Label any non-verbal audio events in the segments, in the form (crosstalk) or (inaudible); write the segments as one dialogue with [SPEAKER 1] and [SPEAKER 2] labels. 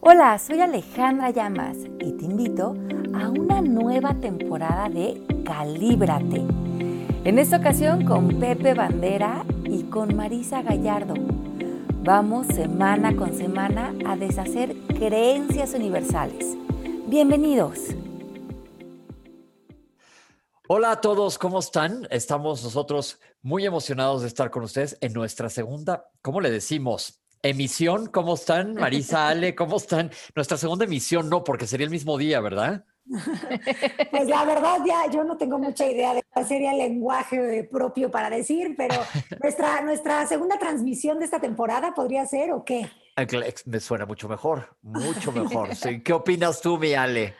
[SPEAKER 1] Hola, soy Alejandra Llamas y te invito a una nueva temporada de Calíbrate. En esta ocasión con Pepe Bandera y con Marisa Gallardo. Vamos semana con semana a deshacer creencias universales. Bienvenidos.
[SPEAKER 2] Hola a todos, ¿cómo están? Estamos nosotros muy emocionados de estar con ustedes en nuestra segunda, ¿cómo le decimos? Emisión, ¿cómo están? (laughs) Marisa, Ale, ¿cómo están? Nuestra segunda emisión no, porque sería el mismo día, ¿verdad? (laughs)
[SPEAKER 3] Pues la verdad ya yo no tengo mucha idea de cuál sería el lenguaje propio para decir, pero (laughs) nuestra, nuestra segunda transmisión de esta temporada podría ser o qué?
[SPEAKER 2] Me suena mucho mejor, mucho mejor. ¿Qué opinas tú, mi Ale?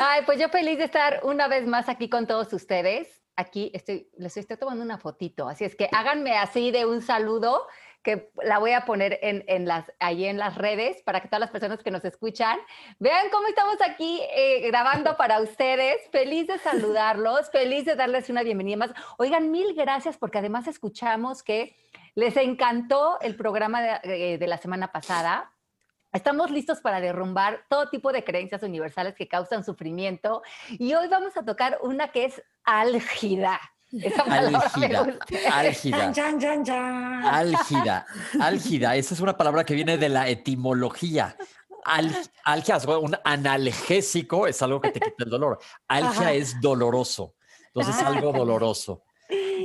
[SPEAKER 4] Ay, pues yo feliz de estar una vez más aquí con todos ustedes. Aquí estoy, les estoy tomando una fotito, así es que háganme así de un saludo que la voy a poner en, en, las, ahí en las redes para que todas las personas que nos escuchan vean cómo estamos aquí eh, grabando para ustedes. Feliz de saludarlos, (laughs) feliz de darles una bienvenida más. Oigan, mil gracias porque además escuchamos que les encantó el programa de, eh, de la semana pasada. Estamos listos para derrumbar todo tipo de creencias universales que causan sufrimiento y hoy vamos a tocar una que es álgida.
[SPEAKER 2] Esa álgida, álgida, álgida, (laughs) álgida. Esa es una palabra que viene de la etimología. Al, algia, un analgésico es algo que te quita el dolor. Algia es doloroso. Entonces es algo doloroso.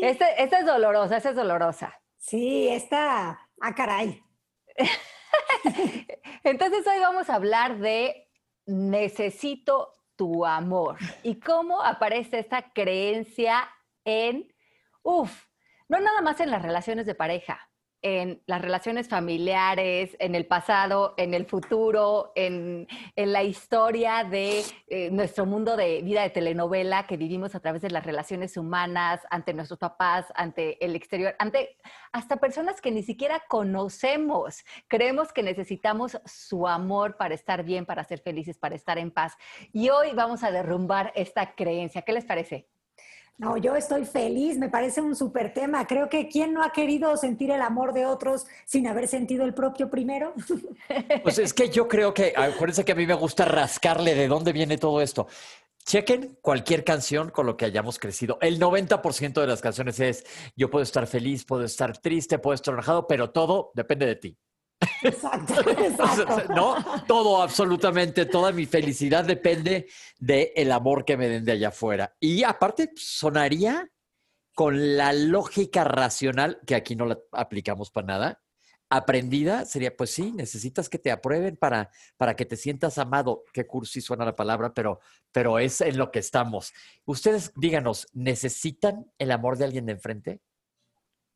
[SPEAKER 4] Esta este es dolorosa, esta es dolorosa.
[SPEAKER 3] Sí, esta, ah, caray. (laughs)
[SPEAKER 4] Entonces hoy vamos a hablar de necesito tu amor y cómo aparece esta creencia en, uff, no nada más en las relaciones de pareja, en las relaciones familiares, en el pasado, en el futuro, en, la historia de eh, nuestro mundo de vida de telenovela que vivimos a través de las relaciones humanas, ante nuestros papás, ante el exterior, ante hasta personas que ni siquiera conocemos. Creemos que necesitamos su amor para estar bien, para ser felices, para estar en paz. Y hoy vamos a derrumbar esta creencia. ¿Qué les parece?
[SPEAKER 3] No, yo estoy feliz, me parece un súper tema. Creo que ¿quién no ha querido sentir el amor de otros sin haber sentido el propio primero? (laughs)
[SPEAKER 2] Pues es que yo creo que, acuérdense que a mí me gusta rascarle de dónde viene todo esto. Chequen cualquier canción con lo que hayamos crecido. El 90% de las canciones es yo puedo estar feliz, puedo estar triste, puedo estar enojado, pero todo depende de ti.
[SPEAKER 3] Exacto, (laughs) exacto.
[SPEAKER 2] ¿No? Todo, absolutamente, toda mi felicidad depende del el amor que me den de allá afuera. Y aparte, sonaría con la lógica racional, que aquí no la aplicamos para nada, aprendida, sería, pues sí, necesitas que te aprueben para, para que te sientas amado. Qué cursi suena la palabra, pero, pero es en lo que estamos. Ustedes díganos, ¿necesitan el amor de alguien de enfrente?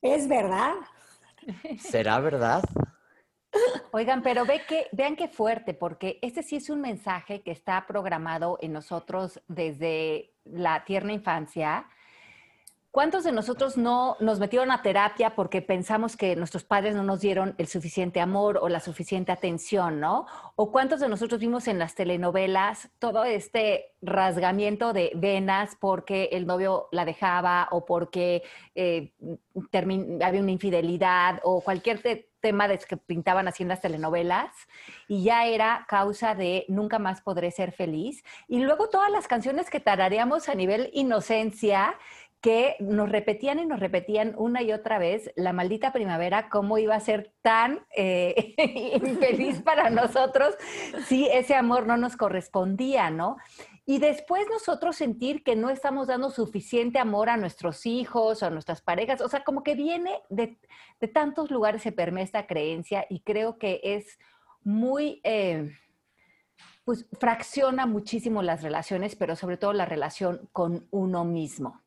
[SPEAKER 3] Es verdad.
[SPEAKER 2] ¿Será verdad?
[SPEAKER 4] Oigan, pero vean qué fuerte, porque este sí es un mensaje que está programado en nosotros desde la tierna infancia. ¿Cuántos de nosotros no nos metieron a terapia porque pensamos que nuestros padres no nos dieron el suficiente amor o la suficiente atención, ¿no? ¿O cuántos de nosotros vimos en las telenovelas todo este rasgamiento de venas porque el novio la dejaba o porque eh, había una infidelidad o cualquier tema de que pintaban así en las telenovelas y ya era causa de nunca más podré ser feliz. Y luego todas las canciones que tarareamos a nivel inocencia que nos repetían y nos repetían una y otra vez la maldita primavera, cómo iba a ser tan eh, (laughs) infeliz (laughs) para nosotros si ese amor no nos correspondía, ¿no? Y después nosotros sentir que no estamos dando suficiente amor a nuestros hijos o a nuestras parejas. O sea, como que viene de, tantos lugares se permea esta creencia y creo que es muy, eh, pues fracciona muchísimo las relaciones, pero sobre todo la relación con uno mismo.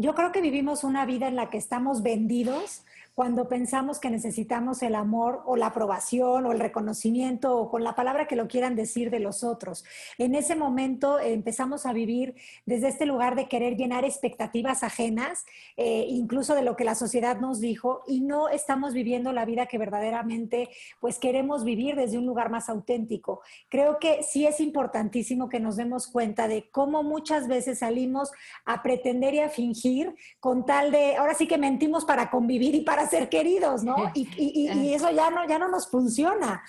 [SPEAKER 3] Yo creo que vivimos una vida en la que estamos vendidos cuando pensamos que necesitamos el amor o la aprobación o el reconocimiento o con la palabra que lo quieran decir de los otros. En ese momento empezamos a vivir desde este lugar de querer llenar expectativas ajenas, eh, incluso de lo que la sociedad nos dijo, y no estamos viviendo la vida que verdaderamente pues queremos vivir desde un lugar más auténtico. Creo que sí es importantísimo que nos demos cuenta de cómo muchas veces salimos a pretender y a fingir con tal de, ahora sí que mentimos para convivir y para ser queridos, ¿no? (laughs) Y, eso ya no, ya no nos funciona.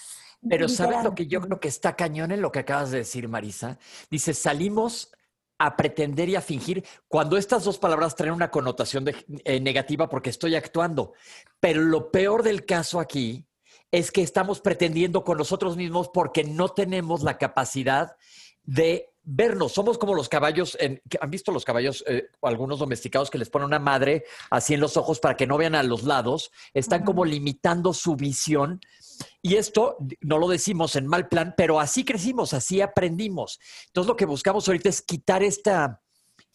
[SPEAKER 2] Pero ¿sabes lo que yo creo que está cañón en lo que acabas de decir, Marisa? Dice, salimos a pretender y a fingir cuando estas dos palabras traen una connotación eh, negativa porque estoy actuando. Pero lo peor del caso aquí es que estamos pretendiendo con nosotros mismos porque no tenemos la capacidad de vernos. Somos como los caballos, ¿han visto los caballos, eh, algunos domesticados que les ponen una madre así en los ojos para que no vean a los lados? Están como limitando su visión. Y esto no lo decimos en mal plan, pero así crecimos, así aprendimos. Entonces lo que buscamos ahorita es quitar esta,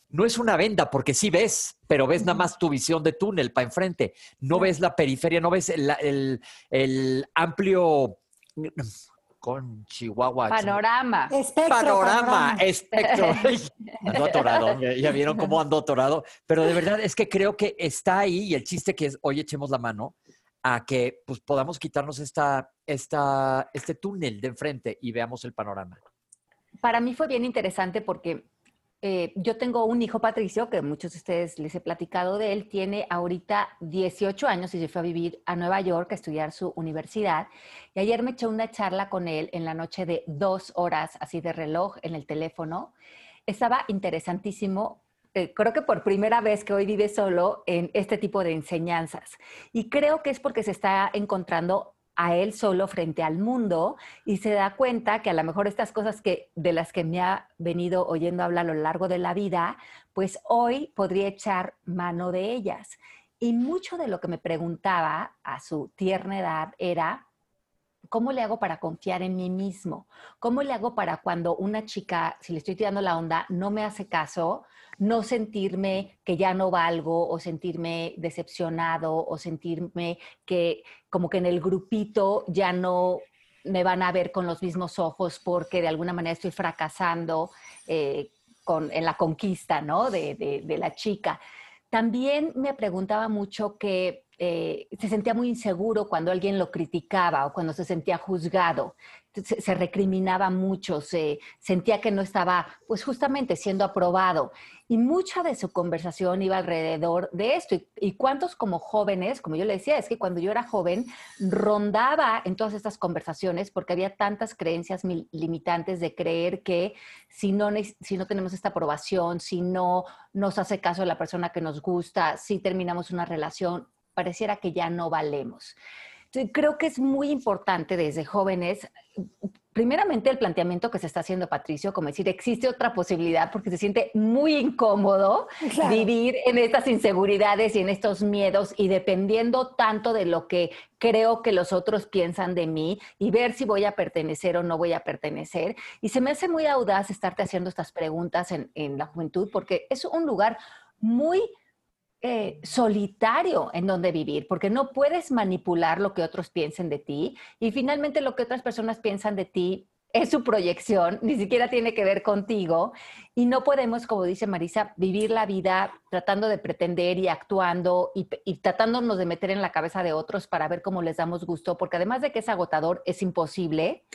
[SPEAKER 2] no es una venda, porque sí ves, pero ves nada más tu visión de túnel para enfrente. No ves la periferia, no ves el, el amplio con Chihuahua.
[SPEAKER 4] Panorama.
[SPEAKER 2] panorama, espectro. (laughs) ando atorado, ya vieron cómo ando atorado. Pero de verdad es que creo que está ahí y el chiste que es, hoy echemos la mano a que pues, podamos quitarnos esta, esta, este túnel de enfrente y veamos el panorama.
[SPEAKER 4] Para mí fue bien interesante porque eh, yo tengo un hijo, Patricio, que muchos de ustedes les he platicado de él, tiene ahorita 18 años y se fue a vivir a Nueva York a estudiar su universidad. Y ayer me eché una charla con él en la noche de dos horas, así de reloj, en el teléfono. Estaba interesantísimo eh, creo que por primera vez que hoy vive solo en este tipo de enseñanzas. Y creo que es porque se está encontrando a él solo frente al mundo y se da cuenta que a lo mejor estas cosas que de las que me ha venido oyendo hablar a lo largo de la vida, pues hoy podría echar mano de ellas. Y mucho de lo que me preguntaba a su tierna edad era, ¿cómo le hago para confiar en mí mismo? ¿Cómo le hago para cuando una chica, si le estoy tirando la onda, no me hace caso, no sentirme que ya no valgo o sentirme decepcionado o sentirme que como que en el grupito ya no me van a ver con los mismos ojos porque de alguna manera estoy fracasando eh, con, en la conquista ¿no? de, de la chica. También me preguntaba mucho que eh, se sentía muy inseguro cuando alguien lo criticaba o cuando se sentía juzgado, se, recriminaba mucho, se sentía que no estaba, pues justamente siendo aprobado. Y mucha de su conversación iba alrededor de esto. Y, cuántos como jóvenes, como yo le decía, es que cuando yo era joven, rondaba en todas estas conversaciones porque había tantas creencias limitantes de creer que si no, si no tenemos esta aprobación, si no nos hace caso la persona que nos gusta, si terminamos una relación, pareciera que ya no valemos. creo que es muy importante desde jóvenes, primeramente el planteamiento que se está haciendo Patricio, como decir, existe otra posibilidad porque se siente muy incómodo vivir en estas inseguridades y en estos miedos y dependiendo tanto de lo que creo que los otros piensan de mí y ver si voy a pertenecer o no voy a pertenecer. Y se me hace muy audaz estarte haciendo estas preguntas en, en la juventud porque es un lugar muy eh, solitario en donde vivir, porque no puedes manipular lo que otros piensen de ti y finalmente lo que otras personas piensan de ti es su proyección, ni siquiera tiene que ver contigo y no podemos, como dice Marisa, vivir la vida tratando de pretender y actuando y, tratándonos de meter en la cabeza de otros para ver cómo les damos gusto, porque además de que es agotador, es imposible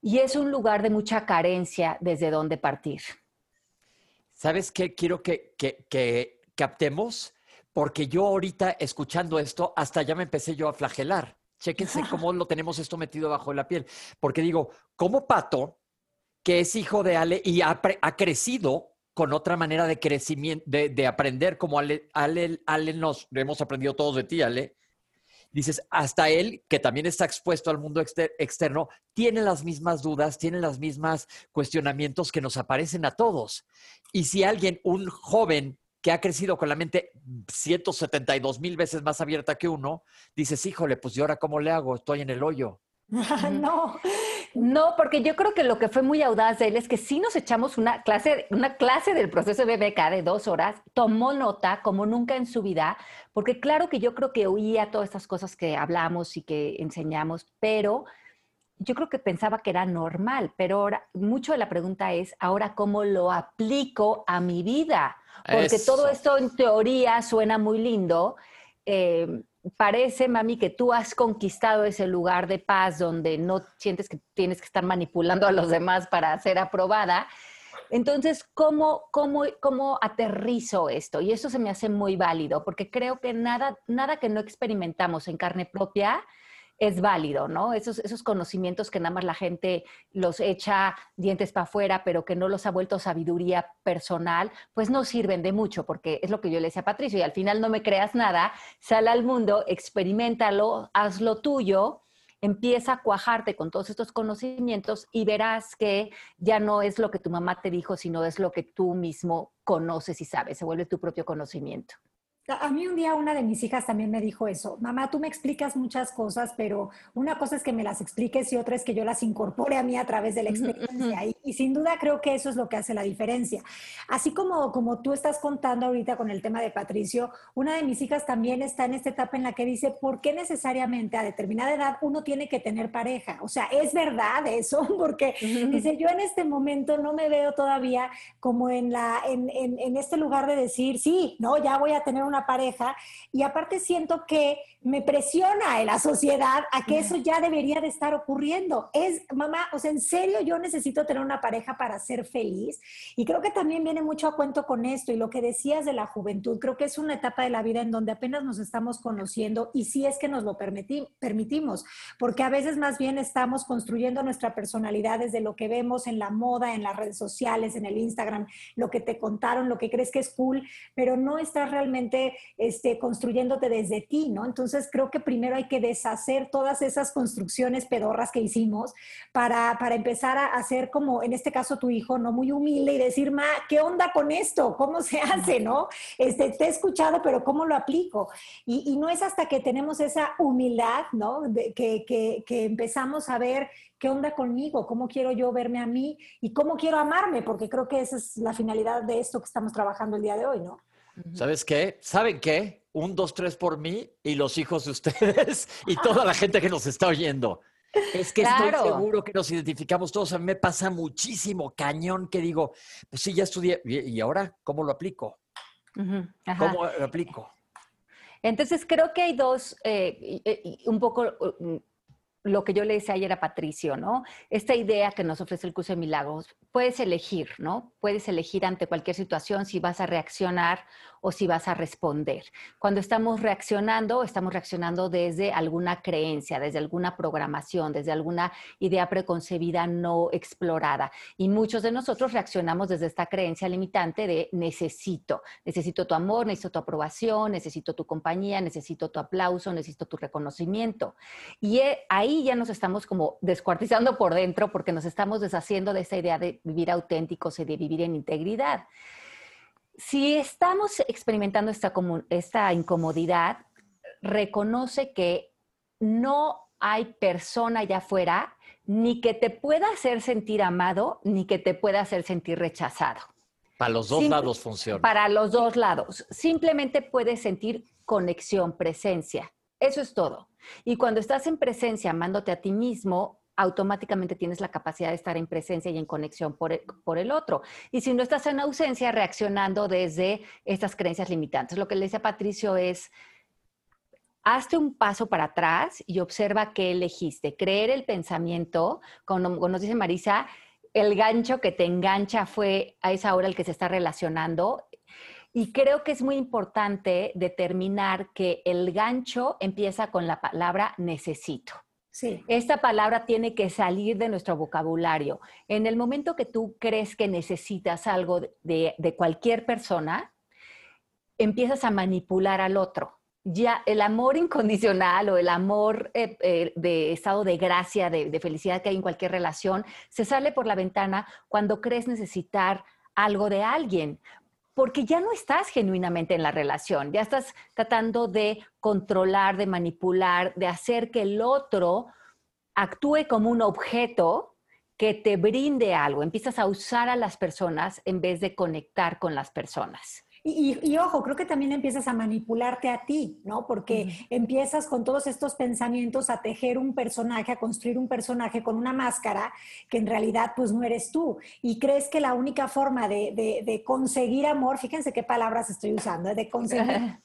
[SPEAKER 4] y es un lugar de mucha carencia desde donde partir.
[SPEAKER 2] ¿Sabes qué? Quiero que captemos, porque yo ahorita escuchando esto, hasta ya me empecé yo a flagelar. Chéquense cómo lo tenemos esto metido bajo la piel. Porque digo, como Pato, que es hijo de Ale y ha, crecido con otra manera de crecimiento, de, aprender, como Ale, Ale, Ale nos hemos aprendido todos de ti, Ale. Dices, hasta él, que también está expuesto al mundo externo, tiene las mismas dudas, tiene los mismos cuestionamientos que nos aparecen a todos. Y si alguien, un joven que ha crecido con la mente 172 mil veces más abierta que uno, dices, híjole, pues ¿y ahora cómo le hago? Estoy en el hoyo. (laughs)
[SPEAKER 4] no, no, porque yo creo que lo que fue muy audaz de él es que sí nos echamos una clase, una clase del proceso de BBK de dos horas, tomó nota como nunca en su vida, porque claro que yo creo que oía todas estas cosas que hablamos y que enseñamos, pero yo creo que pensaba que era normal, pero ahora mucho de la pregunta es, ahora cómo lo aplico a mi vida, porque todo esto en teoría suena muy lindo. Eh, parece, mami, que tú has conquistado ese lugar de paz donde no sientes que tienes que estar manipulando a los demás para ser aprobada. Entonces, ¿cómo, cómo, cómo aterrizo esto? Y eso se me hace muy válido, porque creo que nada, nada que no experimentamos en carne propia es válido, ¿no? Esos, conocimientos que nada más la gente los echa dientes para afuera, pero que no los ha vuelto sabiduría personal, pues no sirven de mucho, porque es lo que yo le decía a Patricio, y al final no me creas nada, sal al mundo, experimentalo, hazlo tuyo, empieza a cuajarte con todos estos conocimientos y verás que ya no es lo que tu mamá te dijo, sino es lo que tú mismo conoces y sabes, se vuelve tu propio conocimiento.
[SPEAKER 3] A mí un día una de mis hijas también me dijo eso, mamá, tú me explicas muchas cosas, pero una cosa es que me las expliques y otra es que yo las incorpore a mí a través de la experiencia. Y, sin duda creo que eso es lo que hace la diferencia. Así como, como tú estás contando ahorita con el tema de Patricio, una de mis hijas también está en esta etapa en la que dice, ¿por qué necesariamente a determinada edad uno tiene que tener pareja? O sea, ¿es verdad eso? (laughs) Porque dice, yo en este momento no me veo todavía como en, la, en, en, en este lugar de decir, sí, no, ya voy a tener una pareja y aparte siento que me presiona en la sociedad a que eso ya debería de estar ocurriendo. Es, mamá, o sea, en serio yo necesito tener una pareja para ser feliz y creo que también viene mucho a cuento con esto y lo que decías de la juventud, creo que es una etapa de la vida en donde apenas nos estamos conociendo y si es que nos lo permitimos, porque a veces más bien estamos construyendo nuestra personalidad desde lo que vemos en la moda, en las redes sociales, en el Instagram, lo que te contaron, lo que crees que es cool, pero no estás realmente este, construyéndote desde ti, ¿no? Entonces creo que primero hay que deshacer todas esas construcciones pedorras que hicimos para, para empezar a hacer como, en este caso, tu hijo, ¿no? Muy humilde y decir, ma, ¿qué onda con esto? ¿Cómo se hace, no? Este, te he escuchado, pero ¿cómo lo aplico? Y, y no es hasta que tenemos esa humildad, ¿no? que, que, que empezamos a ver qué onda conmigo, cómo quiero yo verme a mí y cómo quiero amarme, porque creo que esa es la finalidad de esto que estamos trabajando el día de hoy, ¿no?
[SPEAKER 2] ¿Sabes qué? ¿Saben qué? Un, dos, tres por mí y los hijos de ustedes (laughs) y toda la gente que nos está oyendo. Es que estoy seguro que nos identificamos todos. A mí me pasa muchísimo cañón que digo, pues sí, ya estudié. ¿Y ahora cómo lo aplico? ¿Cómo lo aplico?
[SPEAKER 4] Entonces creo que hay dos, eh, un poco lo que yo le decía ayer a Patricio, ¿no? Esta idea que nos ofrece el curso de milagros, puedes elegir, ¿no? Puedes elegir ante cualquier situación si vas a reaccionar o si vas a responder. Cuando estamos reaccionando, estamos reaccionando desde alguna creencia, desde alguna programación, desde alguna idea preconcebida no explorada. Y muchos de nosotros reaccionamos desde esta creencia limitante de necesito, necesito tu amor, necesito tu aprobación, necesito tu compañía, necesito tu aplauso, necesito tu reconocimiento. Y ahí ya nos estamos como descuartizando por dentro porque nos estamos deshaciendo de esa idea de vivir auténticos y de vivir en integridad. Si estamos experimentando esta, esta incomodidad, reconoce que no hay persona allá afuera ni que te pueda hacer sentir amado, ni que te pueda hacer sentir rechazado.
[SPEAKER 2] Para los dos lados funciona.
[SPEAKER 4] Para los dos lados. Simplemente puedes sentir conexión, presencia. Eso es todo. Y cuando estás en presencia, amándote a ti mismo, automáticamente tienes la capacidad de estar en presencia y en conexión por el, otro. Y si no estás en ausencia, reaccionando desde estas creencias limitantes. Lo que le dice a Patricio es, hazte un paso para atrás y observa qué elegiste. Creer el pensamiento, como nos dice Marisa, el gancho que te engancha fue a esa hora el que se está relacionando y creo que es muy importante determinar que el gancho empieza con la palabra necesito. Sí. Esta palabra tiene que salir de nuestro vocabulario. En el momento que tú crees que necesitas algo de, cualquier persona, empiezas a manipular al otro. Ya el amor incondicional o el amor eh, eh, de estado de gracia, de, de felicidad que hay en cualquier relación, se sale por la ventana cuando crees necesitar algo de alguien porque ya no estás genuinamente en la relación, ya estás tratando de controlar, de manipular, de hacer que el otro actúe como un objeto que te brinde algo. Empiezas a usar a las personas en vez de conectar con las personas.
[SPEAKER 3] Y, ojo, creo que también empiezas a manipularte a ti, ¿no? Porque empiezas con todos estos pensamientos a tejer un personaje, a construir un personaje con una máscara que en realidad pues no eres tú. Y crees que la única forma de, conseguir amor, fíjense qué palabras estoy usando, ¿eh? de conseguir (laughs)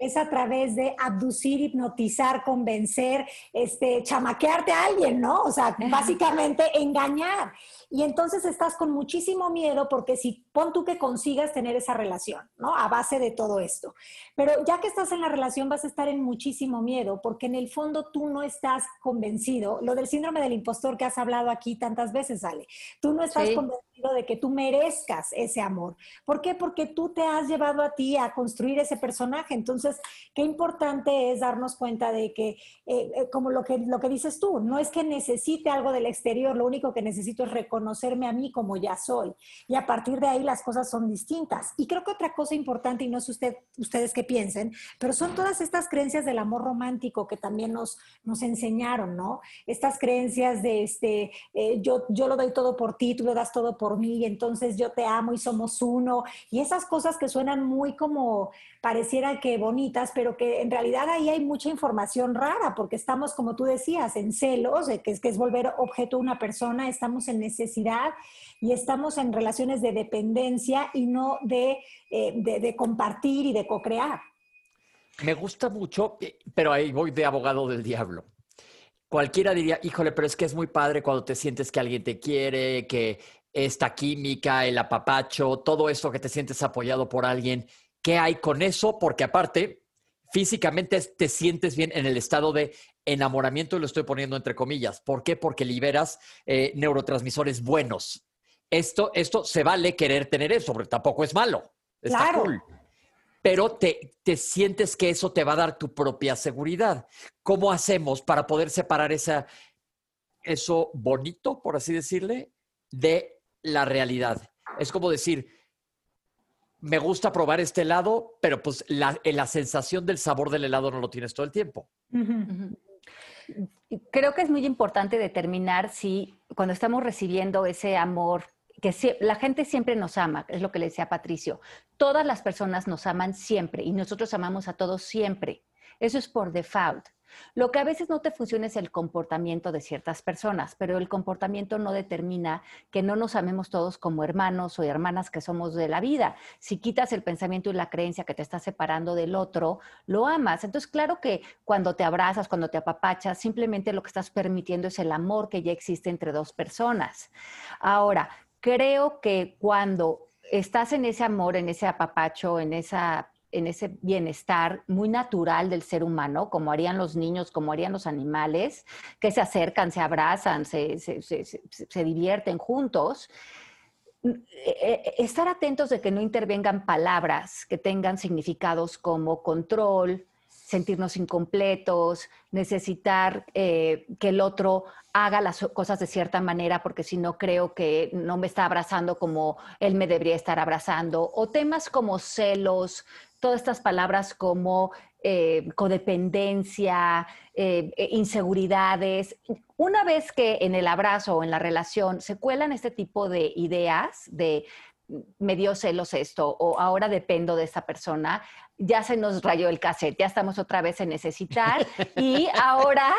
[SPEAKER 3] es a través de abducir, hipnotizar, convencer, este, chamaquearte a alguien, ¿no? O sea, básicamente engañar. Y entonces estás con muchísimo miedo porque si pon tú que consigas tener esa relación, ¿no? A base de todo esto. Pero ya que estás en la relación vas a estar en muchísimo miedo porque en el fondo tú no estás convencido. Lo del síndrome del impostor que has hablado aquí tantas veces, Ale. Tú no estás convencido de que tú merezcas ese amor. ¿Por qué? Porque tú te has llevado a ti a construir ese personaje. Entonces, qué importante es darnos cuenta de que, eh, eh, como lo que, lo que dices tú, no es que necesite algo del exterior, lo único que necesito es reconocer conocerme a mí como ya soy. Y a partir de ahí las cosas son distintas. Y creo que otra cosa importante, y no sé usted, ustedes qué piensen, pero son todas estas creencias del amor romántico que también nos, nos enseñaron, ¿no? Estas creencias de, este, eh, yo, yo lo doy todo por ti, tú lo das todo por mí, y entonces yo te amo y somos uno. Y esas cosas que suenan muy como, pareciera que bonitas, pero que en realidad ahí hay mucha información rara, porque estamos, como tú decías, en celos, que es, que es volver objeto a una persona, estamos en necesidad y estamos en relaciones de dependencia y no de, eh, de, compartir y de co-crear.
[SPEAKER 2] Me gusta mucho, eh, pero ahí voy de abogado del diablo. Cualquiera diría, híjole, pero es que es muy padre cuando te sientes que alguien te quiere, que esta química, el apapacho, todo esto que te sientes apoyado por alguien. ¿Qué hay con eso? Porque aparte, físicamente te sientes bien en el estado de enamoramiento, y lo estoy poniendo entre comillas. ¿Por qué? Porque liberas eh, neurotransmisores buenos. Esto, esto se vale querer tener eso, porque tampoco es malo. Está cool. Pero te, te sientes que eso te va a dar tu propia seguridad. ¿Cómo hacemos para poder separar esa, eso bonito, por así decirle, de la realidad? Es como decir, me gusta probar este helado, pero pues la, la, sensación del sabor del helado no lo tienes todo el tiempo.
[SPEAKER 4] Creo que es muy importante determinar si cuando estamos recibiendo ese amor, que la gente siempre nos ama, es lo que le decía Patricio, todas las personas nos aman siempre y nosotros amamos a todos siempre. Eso es por default. Lo que a veces no te funciona es el comportamiento de ciertas personas, pero el comportamiento no determina que no nos amemos todos como hermanos o hermanas que somos de la vida. Si quitas el pensamiento y la creencia que te está separando del otro, lo amas. Entonces, claro que cuando te abrazas, cuando te apapachas, simplemente lo que estás permitiendo es el amor que ya existe entre dos personas. Ahora, creo que cuando estás en ese amor, en ese apapacho, en esa en ese bienestar muy natural del ser humano, como harían los niños, como harían los animales, que se acercan, se abrazan, se, divierten juntos. Eh, eh, estar atentos de que no intervengan palabras que tengan significados como control, sentirnos incompletos, necesitar eh, que el otro haga las cosas de cierta manera porque si no creo que no me está abrazando como él me debería estar abrazando, o temas como celos, todas estas palabras como eh, codependencia, eh, eh, inseguridades. Una vez que en el abrazo o en la relación se cuelan este tipo de ideas de me dio celos esto o ahora dependo de esta persona, ya se nos rayó el cassette, ya estamos otra vez en necesitar (laughs) y ahora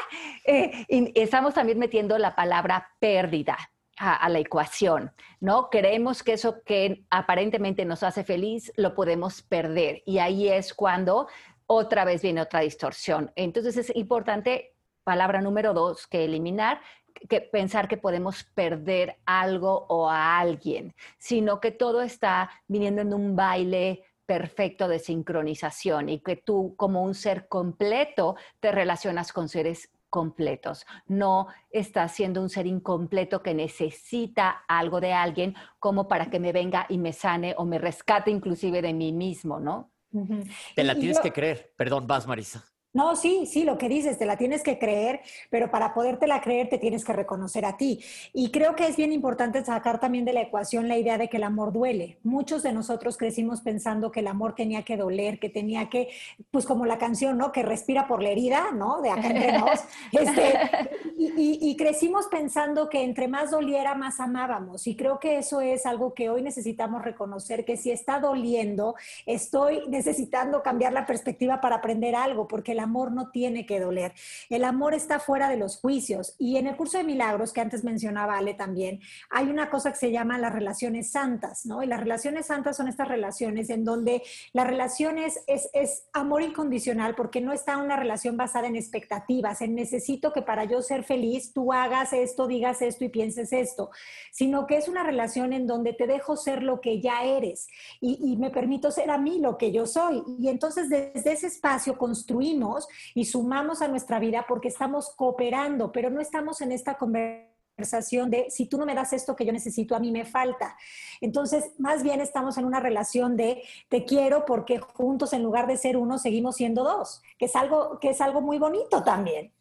[SPEAKER 4] estamos también metiendo la palabra pérdida a, la ecuación, ¿no? Creemos que eso que aparentemente nos hace feliz lo podemos perder y ahí es cuando otra vez viene otra distorsión. Entonces es importante, palabra número dos, que eliminar, que pensar que podemos perder algo o a alguien, sino que todo está viniendo en un baile perfecto de sincronización y que tú como un ser completo te relacionas con seres completos. No estás siendo un ser incompleto que necesita algo de alguien como para que me venga y me sane o me rescate inclusive de mí mismo, ¿no?
[SPEAKER 2] Te la tienes que creer. Perdón, vas, Marisa.
[SPEAKER 3] No, sí, sí, lo que dices, te la tienes que creer, pero para podértela creer te tienes que reconocer a ti. Y creo que es bien importante sacar también de la ecuación la idea de que el amor duele. Muchos de nosotros crecimos pensando que el amor tenía que doler, que tenía que, pues como la canción, ¿no? Que respira por la herida, ¿no? De acá entre nos. (laughs) Este, y, y crecimos pensando que entre más doliera, más amábamos. Y creo que eso es algo que hoy necesitamos reconocer, que si está doliendo, estoy necesitando cambiar la perspectiva para aprender algo, porque el amor no tiene que doler. El amor está fuera de los juicios. Y en el curso de milagros, que antes mencionaba Ale también, hay una cosa que se llama las relaciones santas, ¿no? Y las relaciones santas son estas relaciones en donde la relación es, es, amor incondicional porque no está una relación basada en expectativas, en necesito que para yo ser feliz tú hagas esto, digas esto y pienses esto, sino que es una relación en donde te dejo ser lo que ya eres y, y me permito ser a mí lo que yo soy. Y entonces desde ese espacio construimos y sumamos a nuestra vida porque estamos cooperando, pero no estamos en esta conversación de si tú no me das esto que yo necesito, a mí me falta. Entonces, más bien estamos en una relación de te quiero porque juntos en lugar de ser uno seguimos siendo dos, que es algo que es algo muy bonito también.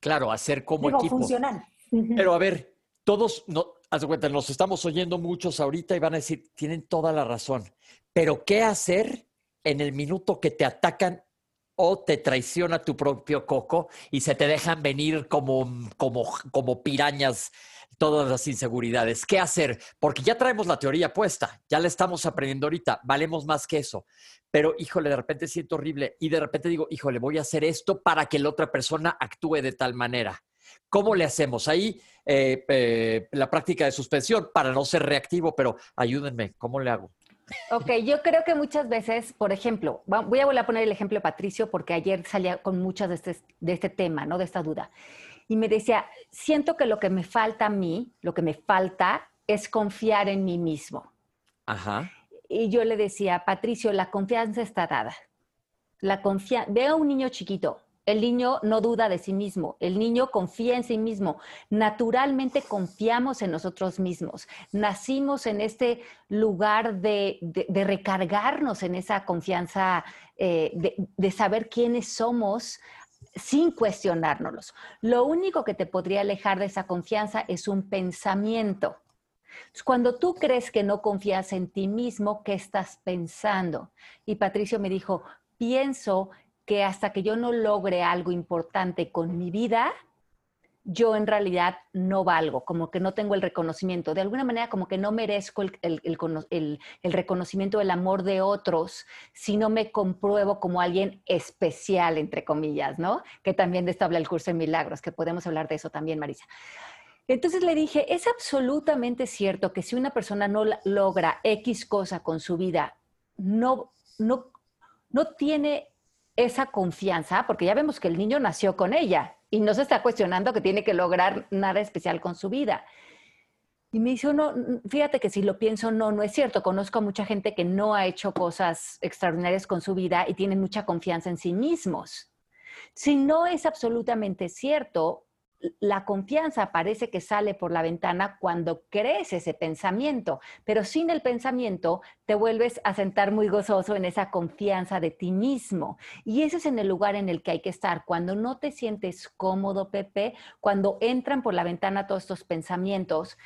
[SPEAKER 2] Claro, hacer como equipo.
[SPEAKER 3] funcional.
[SPEAKER 2] Pero a ver, todos no, haz cuenta, nos estamos oyendo muchos ahorita y van a decir, tienen toda la razón. Pero ¿qué hacer en el minuto que te atacan o te traiciona tu propio coco y se te dejan venir como, como, como pirañas todas las inseguridades. ¿Qué hacer? Porque ya traemos la teoría puesta, ya la estamos aprendiendo ahorita, valemos más que eso. Pero, híjole, de repente siento horrible y de repente digo, híjole, voy a hacer esto para que la otra persona actúe de tal manera. ¿Cómo le hacemos? Ahí eh, eh, la práctica de suspensión para no ser reactivo, pero ayúdenme, ¿cómo le hago?
[SPEAKER 4] Ok, yo creo que muchas veces, por ejemplo, voy a volver a poner el ejemplo de Patricio porque ayer salía con muchas de este, de este tema, ¿no? De esta duda. Y me decía, siento que lo que me falta a mí, lo que me falta es confiar en mí mismo.
[SPEAKER 2] Ajá.
[SPEAKER 4] Y yo le decía, Patricio, la confianza está dada. La confianza, veo a un niño chiquito, el niño no duda de sí mismo, el niño confía en sí mismo. Naturalmente confiamos en nosotros mismos. Nacimos en este lugar de, recargarnos en esa confianza, eh, de, saber quiénes somos sin cuestionárnoslos. Lo único que te podría alejar de esa confianza es un pensamiento. Cuando tú crees que no confías en ti mismo, ¿qué estás pensando? Y Patricio me dijo, pienso que hasta que yo no logre algo importante con mi vida, yo en realidad no valgo, como que no tengo el reconocimiento. De alguna manera, como que no merezco el, el, reconocimiento del amor de otros si no me compruebo como alguien especial, entre comillas, ¿no? Que también de esto habla el curso de milagros, que podemos hablar de eso también, Marisa. Entonces le dije, es absolutamente cierto que si una persona no logra X cosa con su vida, no, no, no tiene esa confianza, porque ya vemos que el niño nació con ella y no se está cuestionando que tiene que lograr nada especial con su vida. Y me dice, no, fíjate que si lo pienso, no, no es cierto. Conozco a mucha gente que no ha hecho cosas extraordinarias con su vida y tienen mucha confianza en sí mismos. Si no es absolutamente cierto, la confianza parece que sale por la ventana cuando crees ese pensamiento, pero sin el pensamiento te vuelves a sentar muy gozoso en esa confianza de ti mismo. Y ese es en el lugar en el que hay que estar. Cuando no te sientes cómodo, Pepe, cuando entran por la ventana todos estos pensamientos,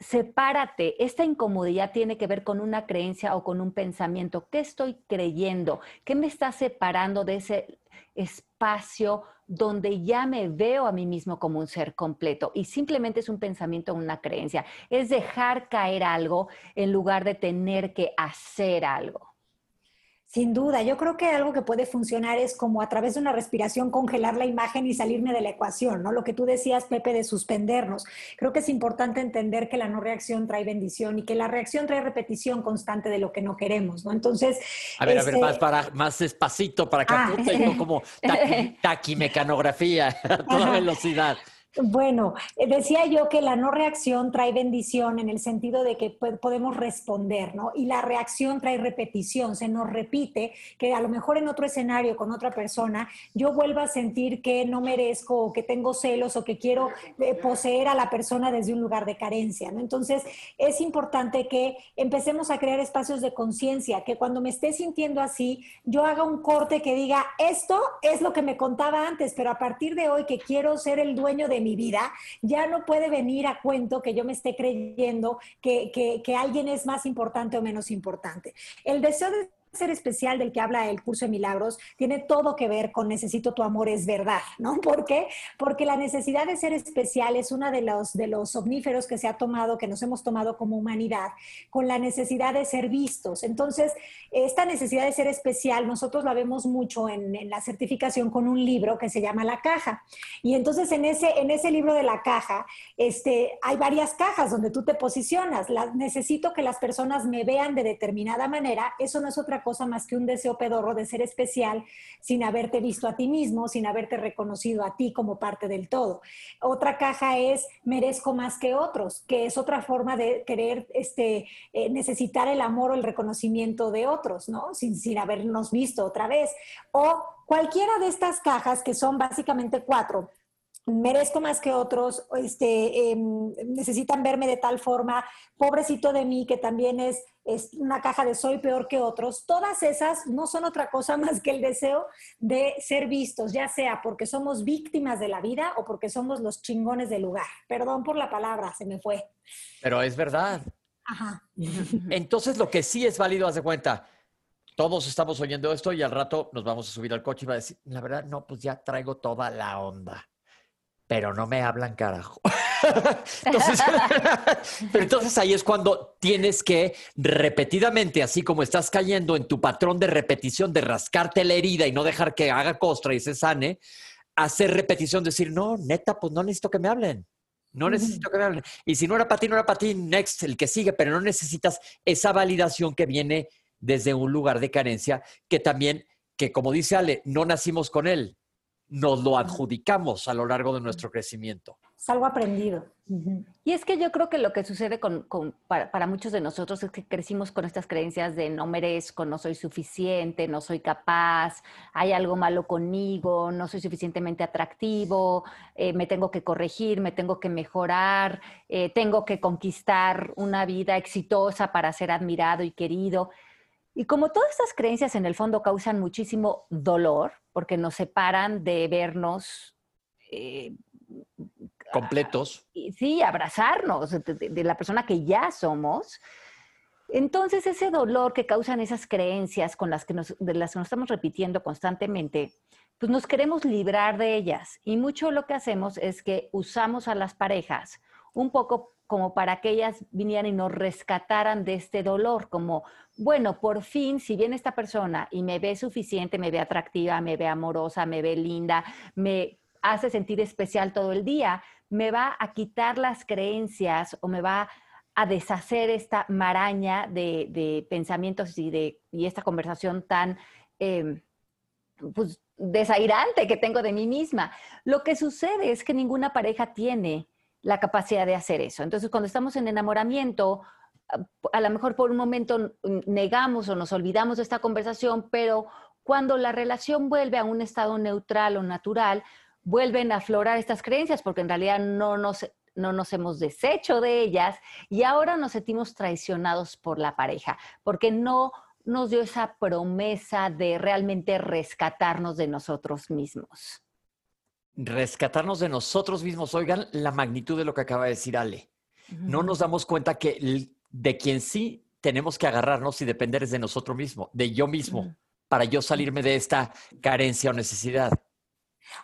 [SPEAKER 4] sepárate. Esta incomodidad tiene que ver con una creencia o con un pensamiento. ¿Qué estoy creyendo? ¿Qué me está separando de ese espacio donde ya me veo a mí mismo como un ser completo y simplemente es un pensamiento una creencia. Es dejar caer algo en lugar de tener que hacer algo.
[SPEAKER 3] Sin duda, yo creo que algo que puede funcionar es como a través de una respiración congelar la imagen y salirme de la ecuación, ¿no? Lo que tú decías, Pepe, de suspendernos. Creo que es importante entender que la no reacción trae bendición y que la reacción trae repetición constante de lo que no queremos, ¿no? Entonces...
[SPEAKER 2] A ver, a ver, este más, para, más despacito para que ah. como (laughs) taquimecanografía a (laughs) toda velocidad.
[SPEAKER 3] Bueno, eh, decía yo que la no reacción trae bendición en el sentido de que podemos responder, ¿no? Y la reacción trae repetición, se nos repite que a lo mejor en otro escenario con otra persona yo vuelvo a sentir que no merezco o que tengo celos o que quiero eh, poseer a la persona desde un lugar de carencia, ¿no? Entonces es importante que empecemos a crear espacios de conciencia, que cuando me esté sintiendo así, yo haga un corte que diga, esto es lo que me contaba antes, pero a partir de hoy que quiero ser el dueño de mi vida, ya no puede venir a cuento que yo me esté creyendo que, que, alguien es más importante o menos importante. El deseo de ser especial del que habla el curso de milagros tiene todo que ver con necesito tu amor es verdad, ¿no? (laughs) ¿Por qué? Porque la necesidad de ser especial es una de los, de los omníferos que se ha tomado, que nos hemos tomado como humanidad, con la necesidad de ser vistos. Entonces, esta necesidad de ser especial, nosotros la vemos mucho en, la certificación con un libro que se llama La Caja. Y entonces en ese, en ese libro de la caja, este, hay varias cajas donde tú te posicionas. necesito que las personas me vean de determinada manera. Eso no es otra cosa más que un deseo pedorro de ser especial sin haberte visto a ti mismo, sin haberte reconocido a ti como parte del todo. Otra caja es merezco más que otros, que es otra forma de querer este, eh, necesitar el amor o el reconocimiento de otros, ¿no? Sin, sin habernos visto otra vez. O cualquiera de estas cajas, que son básicamente cuatro, merezco más que otros, este, em, necesitan verme de tal forma, pobrecito de mí, que también es, es una caja de soy peor que otros, todas esas no son otra cosa (laughs) más que el deseo de ser vistos, ya sea porque somos víctimas de la vida o porque somos los chingones del lugar. Perdón por la palabra, se me fue.
[SPEAKER 2] Pero es verdad. Ajá. (laughs) Entonces lo que sí es válido, haz de cuenta, todos estamos oyendo esto y al rato nos vamos a subir al coche y va a decir, la verdad, no, pues ya traigo toda la onda pero no me hablan carajo. (laughs) entonces, (laughs) pero entonces ahí es cuando tienes que repetidamente, así como estás cayendo en tu patrón de repetición de rascarte la herida y no dejar que haga costra y se sane, hacer repetición, decir, no, neta, pues no necesito que me hablen. No necesito que me hablen. Y si no era para ti, no era para ti, next, el que sigue, pero no necesitas esa validación que viene desde un lugar de carencia que también, que como dice Ale, no nacimos con él, nos lo adjudicamos a lo largo de nuestro crecimiento.
[SPEAKER 3] Es algo aprendido.
[SPEAKER 4] Y es que yo creo que lo que sucede con, para, muchos de nosotros es que crecimos con estas creencias de no merezco, no soy suficiente, no soy capaz, hay algo malo conmigo, no soy suficientemente atractivo, eh, me tengo que corregir, me tengo que mejorar, eh, tengo que conquistar una vida exitosa para ser admirado y querido. Y como todas estas creencias en el fondo causan muchísimo dolor, porque nos separan de vernos
[SPEAKER 2] eh, completos.
[SPEAKER 4] sí, abrazarnos de, la persona que ya somos. Entonces, ese dolor que causan esas creencias con las que nos, de las que nos estamos repitiendo constantemente, pues nos queremos librar de ellas. Y mucho lo que hacemos es que usamos a las parejas un poco como para que ellas vinieran y nos rescataran de este dolor, como, bueno, por fin, si viene esta persona y me ve suficiente, me ve atractiva, me ve amorosa, me ve linda, me hace sentir especial todo el día, me va a quitar las creencias o me va a deshacer esta maraña de, pensamientos y, de, y esta conversación tan em, pues, desairante que tengo de mí misma. Lo que sucede es que ninguna pareja tiene la capacidad de hacer eso. Entonces, cuando estamos en enamoramiento, a lo mejor por un momento negamos o nos olvidamos de esta conversación, pero cuando la relación vuelve a un estado neutral o natural, vuelven a aflorar estas creencias porque en realidad no nos, no nos hemos deshecho de ellas y ahora nos sentimos traicionados por la pareja porque no nos dio esa promesa de realmente rescatarnos de nosotros mismos
[SPEAKER 2] rescatarnos de nosotros mismos. Oigan la magnitud de lo que acaba de decir Ale. No nos damos cuenta que de quien sí tenemos que agarrarnos y depender es de nosotros mismos, de yo mismo, para yo salirme de esta carencia o necesidad.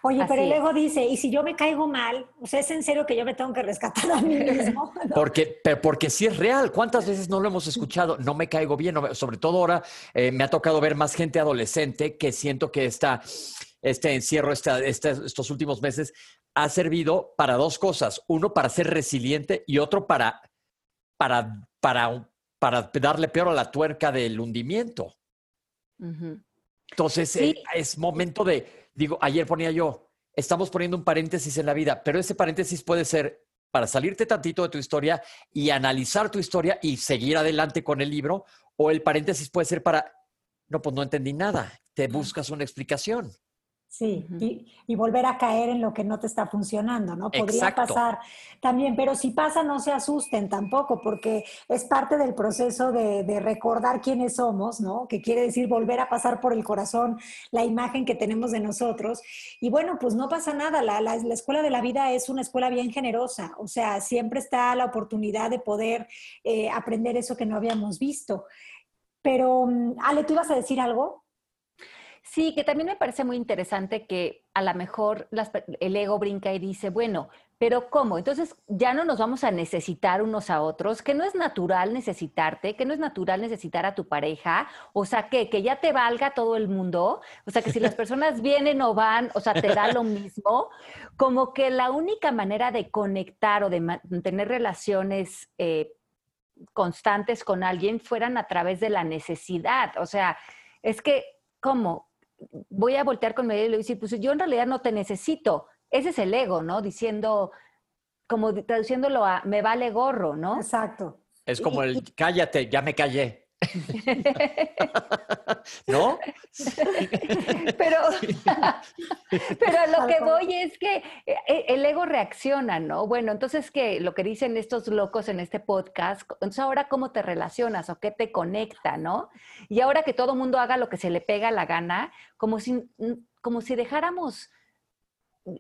[SPEAKER 3] Oye, pero el ego dice, ¿y si yo me caigo mal? O sea, ¿es en serio que yo me tengo que rescatar a mí mismo? (laughs)
[SPEAKER 2] Porque, porque sí es real. ¿Cuántas veces no lo hemos escuchado? No me caigo bien. sobre todo ahora eh, me ha tocado ver más gente adolescente que siento que está este encierro, estos últimos meses, ha servido para dos cosas. Uno, para ser resiliente y otro, para, para, para, para darle peor a la tuerca del hundimiento. Entonces, eh, es momento de, digo, ayer ponía yo, estamos poniendo un paréntesis en la vida, pero ese paréntesis puede ser para salirte tantito de tu historia y analizar tu historia y seguir adelante con el libro, o el paréntesis puede ser para, no, pues no entendí nada, te buscas una explicación.
[SPEAKER 3] Sí, y, volver a caer en lo que no te está funcionando, ¿no? Podría pasar también, pero si pasa, no se asusten tampoco, porque es parte del proceso de, recordar quiénes somos, ¿no? Que quiere decir volver a pasar por el corazón la imagen que tenemos de nosotros. Y bueno, pues no pasa nada, la, la, escuela de la vida es una escuela bien generosa, o sea, siempre está la oportunidad de poder eh, aprender eso que no habíamos visto. Pero, mm, Ale, ¿tú ibas a decir algo?
[SPEAKER 4] Sí, que también me parece muy interesante que a lo mejor el ego brinca y dice, bueno, pero ¿cómo? Entonces ya no nos vamos a necesitar unos a otros, que no es natural necesitarte, que no es natural necesitar a tu pareja, o sea, que, que ya te valga todo el mundo, o sea, que si las personas vienen o van, o sea, te da lo mismo, como que la única manera de conectar o de mantener relaciones eh, constantes con alguien fueran a través de la necesidad, o sea, es que, ¿cómo? Voy a voltear con medio y le voy a decir, pues yo en realidad no te necesito. Ese es el ego, ¿no? Diciendo, como traduciéndolo a me vale gorro, ¿no?
[SPEAKER 3] Exacto.
[SPEAKER 2] Es como el cállate, ya me callé. (laughs) ¿No?
[SPEAKER 4] pero, (laughs) pero lo que voy es que eh, el ego reacciona, ¿no? Bueno, entonces que lo que dicen estos locos en este podcast, entonces ahora cómo te relacionas o qué te conecta, ¿no? Y ahora que todo mundo haga lo que se le pega la gana, como si, como si dejáramos...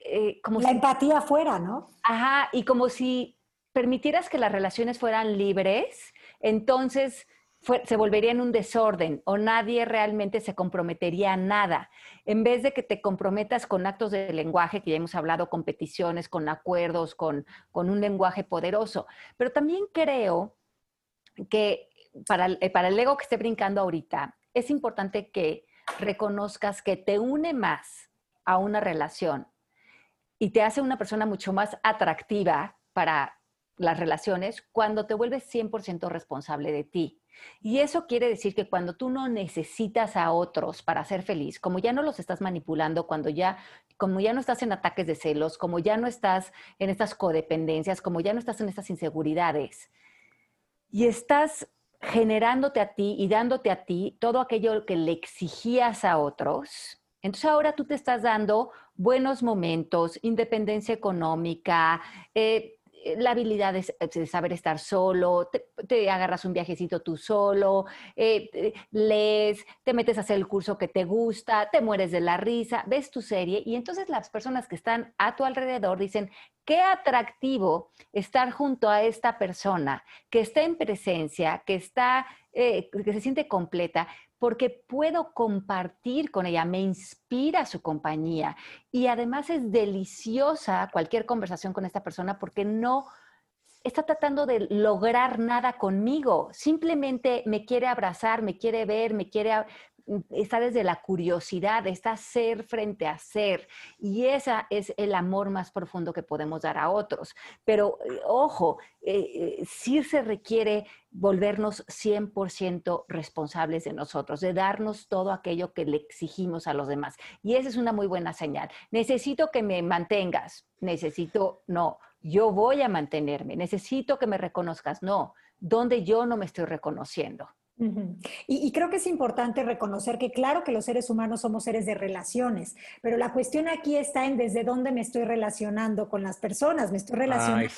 [SPEAKER 3] Eh, como la empatía fuera, ¿no?
[SPEAKER 4] Ajá, y como si permitieras que las relaciones fueran libres, entonces se volvería en un desorden o nadie realmente se comprometería a nada. En vez de que te comprometas con actos de lenguaje, que ya hemos hablado, con peticiones, con acuerdos, con, con un lenguaje poderoso. Pero también creo que para, eh, para el ego que esté brincando ahorita, es importante que reconozcas que te une más a una relación y te hace una persona mucho más atractiva para las relaciones cuando te vuelves 100% responsable de ti. Y eso quiere decir que cuando tú no necesitas a otros para ser feliz, como ya no los estás manipulando, cuando ya, como ya no estás en ataques de celos, como ya no estás en estas codependencias, como ya no estás en estas inseguridades, y estás generándote a ti y dándote a ti todo aquello que le exigías a otros, entonces ahora tú te estás dando buenos momentos, independencia económica, eh, la habilidad de, saber estar solo, te, agarras un viajecito tú solo, eh, lees, te metes a hacer el curso que te gusta, te mueres de la risa, ves tu serie y entonces las personas que están a tu alrededor dicen, qué atractivo estar junto a esta persona que está en presencia, que está, eh, que se siente completa, porque puedo compartir con ella, me inspira su compañía. Y además es deliciosa cualquier conversación con esta persona porque no está tratando de lograr nada conmigo, simplemente me quiere abrazar, me quiere ver, me quiere está desde la curiosidad, está ser frente a ser. Y ese es el amor más profundo que podemos dar a otros. Pero eh, ojo, eh, eh, sí se requiere volvernos 100% responsables de nosotros, de darnos todo aquello que le exigimos a los demás. Y esa es una muy buena señal. Necesito que me mantengas, necesito, no, yo voy a mantenerme, necesito que me reconozcas, no, donde yo no me estoy reconociendo
[SPEAKER 3] y, creo que es importante reconocer que claro que los seres humanos somos seres de relaciones, pero la cuestión aquí está en desde dónde me estoy relacionando con las personas. Me estoy relacionando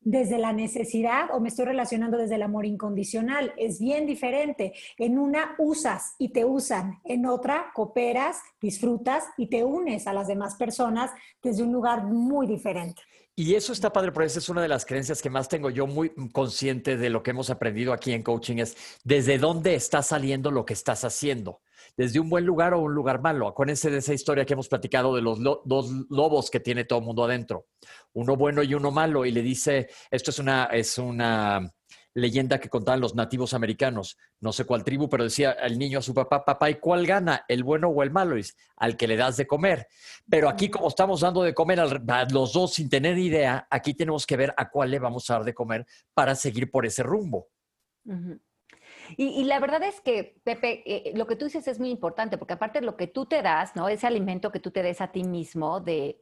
[SPEAKER 3] desde la necesidad o me estoy relacionando desde el amor incondicional. Es bien diferente. En una usas y te usan, en otra cooperas, disfrutas y te unes a las demás personas desde un lugar muy diferente.
[SPEAKER 2] Y eso está padre, porque esa es una de las creencias que más tengo yo muy consciente de lo que hemos aprendido aquí en coaching, es desde dónde está saliendo lo que estás haciendo. Desde un buen lugar o un lugar malo. Acuérdense de esa historia que hemos platicado de los dos lobos que tiene todo el mundo adentro. Uno bueno y uno malo. Y le dice, esto es una, es una leyenda que contaban los nativos americanos, no sé cuál tribu, pero decía el niño a su papá, papá, ¿y cuál gana, el bueno o el malo? Es al que le das de comer. Pero aquí como estamos dando de comer a los dos sin tener idea, aquí tenemos que ver a cuál le vamos a dar de comer para seguir por ese rumbo.
[SPEAKER 4] Y, la verdad es que, Pepe, eh, lo que tú dices es muy importante, porque aparte de lo que tú te das, ¿no? Ese alimento que tú te des a ti mismo, de,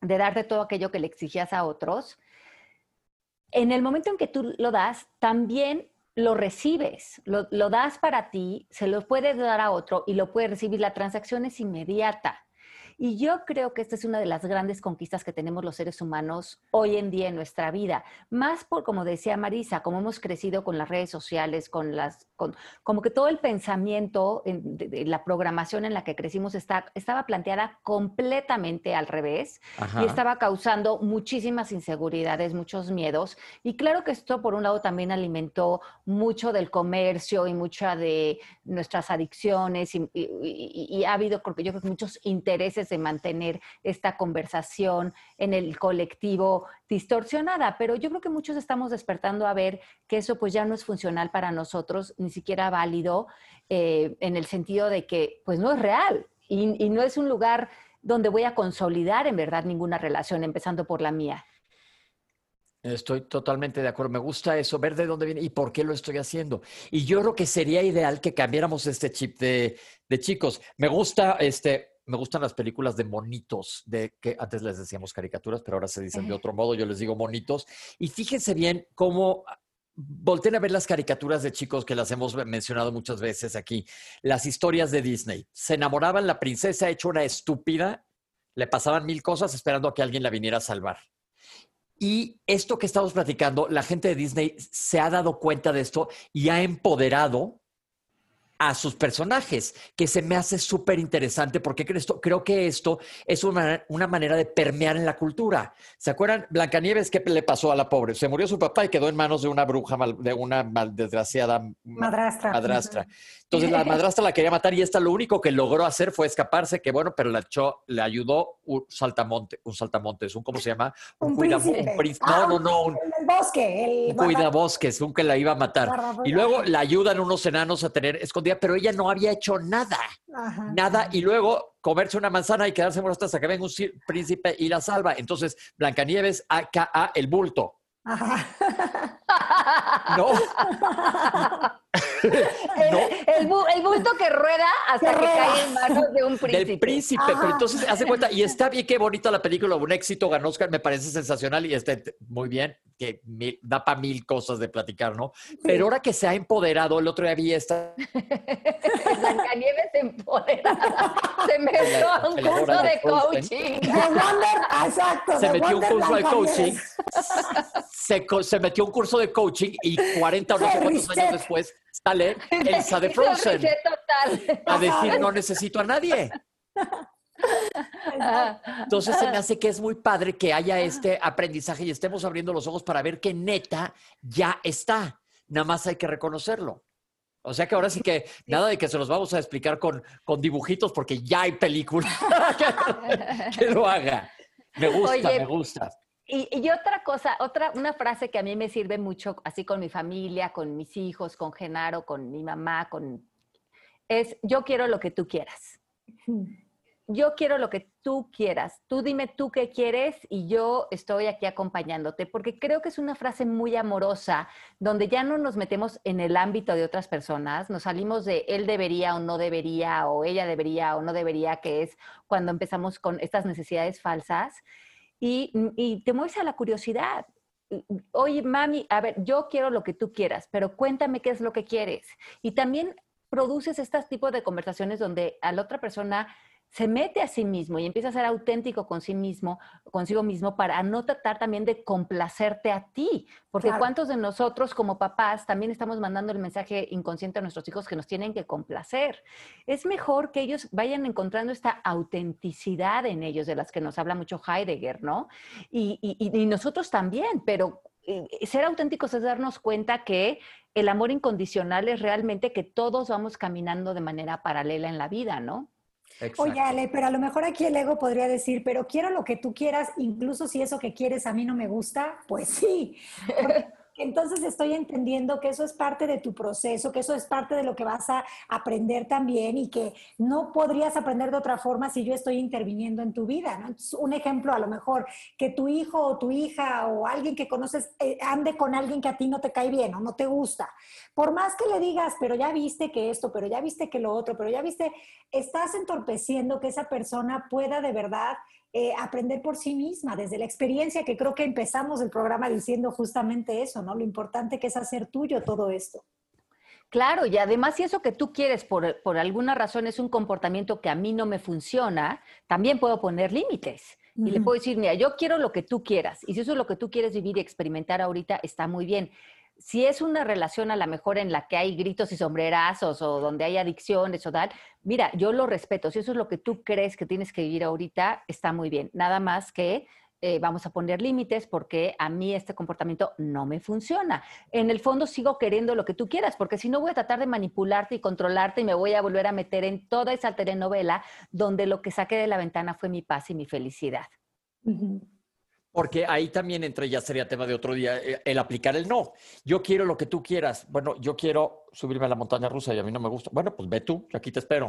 [SPEAKER 4] de darte todo aquello que le exigías a otros, en el momento en que tú lo das, también lo recibes, lo, das para ti, se lo puedes dar a otro y lo puedes recibir. La transacción es inmediata. Y yo creo que esta es una de las grandes conquistas que tenemos los seres humanos hoy en día en nuestra vida. Más por, como decía Marisa, como hemos crecido con las redes sociales, con las, con, como que todo el pensamiento, de, la programación en la que crecimos está, estaba planteada completamente al revés y estaba causando muchísimas inseguridades, muchos miedos. Y claro que esto, por un lado, también alimentó mucho del comercio y mucha de nuestras adicciones y, ha habido, porque yo creo que muchos intereses de mantener esta conversación en el colectivo distorsionada, pero yo creo que muchos estamos despertando a ver que eso pues ya no es funcional para nosotros, ni siquiera válido, eh, en el sentido de que pues no es real y, y no es un lugar donde voy a consolidar en verdad ninguna relación, empezando por la mía.
[SPEAKER 2] Estoy totalmente de acuerdo. Me gusta eso, ver de dónde viene y por qué lo estoy haciendo. Y yo creo que sería ideal que cambiáramos este chip de, chicos. Me gusta, este, me gustan las películas de monitos, de que antes les decíamos caricaturas, pero ahora se dicen de otro modo. Yo les digo monitos. Y fíjense bien cómo volteen a ver las caricaturas de chicos que las hemos mencionado muchas veces aquí. Las historias de Disney. Se enamoraban la princesa hecho una estúpida, le pasaban mil cosas esperando a que alguien la viniera a salvar. Y esto que estamos platicando, la gente de Disney se ha dado cuenta de esto y ha empoderado a sus personajes, que se me hace súper interesante porque creo que esto es una, manera de permear en la cultura. ¿Se acuerdan? Blancanieves, ¿qué le pasó a la pobre? Se murió su papá y quedó en manos de una bruja, de una mal desgraciada
[SPEAKER 3] madrastra.
[SPEAKER 2] madrastra. Entonces la (laughs) madrastra la quería matar y esta lo único que logró hacer fue escaparse, que bueno, pero la echó, le ayudó un saltamonte, un saltamontes, un ¿cómo se llama?
[SPEAKER 3] Un, un príncipe.
[SPEAKER 2] no, no, no.
[SPEAKER 3] Un, el bosque.
[SPEAKER 2] El un cuidabosques, un que la iba a matar. Y luego la ayudan unos enanos a tener escondida, pero ella no había hecho nada. nada. Y luego comerse una manzana y quedarse muerta hasta que venga un príncipe y la salva. Entonces, Blancanieves, acá el bulto. Ajá. No. (laughs) (laughs)
[SPEAKER 4] el, bulto que rueda hasta que, cae en manos de un príncipe.
[SPEAKER 2] Del príncipe, pero entonces hace cuenta, y está bien, qué bonita la película, un éxito, ganó Oscar, me parece sensacional y está muy bien, que da para mil cosas de platicar, ¿no? Pero ahora que se ha empoderado, el otro día vi esta. (laughs)
[SPEAKER 4] Blancanieves empoderada. (laughs) Se metió a un curso de coaching.
[SPEAKER 2] Se metió un curso de coaching. Se, se metió un curso de coaching y 40 o no sé cuántos años después sale Elsa de (laughs) Frozen a decir no (laughs) necesito a nadie. Entonces se me hace que es muy padre que haya este aprendizaje y estemos abriendo los ojos para ver que neta ya está. Nada más hay que reconocerlo. O sea que ahora sí que nada de que se los vamos a explicar con, con dibujitos porque ya hay película (laughs) que, lo haga. Me gusta, me gusta.
[SPEAKER 4] Y, otra cosa, otra, una frase que a mí me sirve mucho, así con mi familia, con mis hijos, con Genaro, con mi mamá, con, es yo quiero lo que tú quieras. Yo quiero lo que tú quieras. Tú dime tú qué quieres y yo estoy aquí acompañándote, porque creo que es una frase muy amorosa, donde ya no nos metemos en el ámbito de otras personas, nos salimos de él debería o no debería, o ella debería o no debería, que es cuando empezamos con estas necesidades falsas y, te mueves a la curiosidad. Oye, mami, a ver, yo quiero lo que tú quieras, pero cuéntame qué es lo que quieres. Y también produces estos tipos de conversaciones donde a la otra persona se mete a sí mismo y empieza a ser auténtico con sí mismo, consigo mismo, para no tratar también de complacerte a ti. Porque cuántos de nosotros como papás también estamos mandando el mensaje inconsciente a nuestros hijos que nos tienen que complacer. Es mejor que ellos vayan encontrando esta autenticidad en ellos, de las que nos habla mucho Heidegger, ¿no? Y, y nosotros también, pero eh, ser auténticos es darnos cuenta que el amor incondicional es realmente que todos vamos caminando de manera paralela en la vida, ¿no?
[SPEAKER 3] Oye, Ale, pero a lo mejor aquí el ego podría decir, pero quiero lo que tú quieras, incluso si eso que quieres a mí no me gusta, pues sí. Entonces estoy entendiendo que eso es parte de tu proceso, que eso es parte de lo que vas a aprender también y que no podrías aprender de otra forma si yo estoy interviniendo en tu vida. ¿no? un ejemplo, a lo mejor, que tu hijo o tu hija o alguien que conoces eh, ande con alguien que a ti no te cae bien o no te gusta. Por más que le digas, pero ya viste que esto, pero ya viste que lo otro, pero ya viste, estás entorpeciendo que esa persona pueda de verdad eh, aprender por sí misma, desde la experiencia, que creo que empezamos el programa diciendo justamente eso, ¿no? Lo importante que es hacer tuyo todo esto.
[SPEAKER 4] Claro, y además si eso que tú quieres por, por, alguna razón es un comportamiento que a mí no me funciona, también puedo poner límites. Y le puedo decir, mira, yo quiero lo que tú quieras. Y si eso es lo que tú quieres vivir y experimentar ahorita, está muy bien. Si es una relación a lo mejor en la que hay gritos y sombrerazos o donde hay adicciones o tal, mira, yo lo respeto. Si eso es lo que tú crees que tienes que vivir ahorita, está muy bien. Nada más que eh, vamos a poner límites porque a mí este comportamiento no me funciona. En el fondo sigo queriendo lo que tú quieras, porque si no voy a tratar de manipularte y controlarte y me voy a volver a meter en toda esa telenovela donde lo que saqué de la ventana fue mi paz y mi felicidad.
[SPEAKER 2] Porque ahí también entre ya sería tema de otro día, eh, el aplicar el no. Yo quiero lo que tú quieras. Bueno, yo quiero subirme a la montaña rusa y a mí no me gusta. Bueno, pues ve tú, aquí te espero.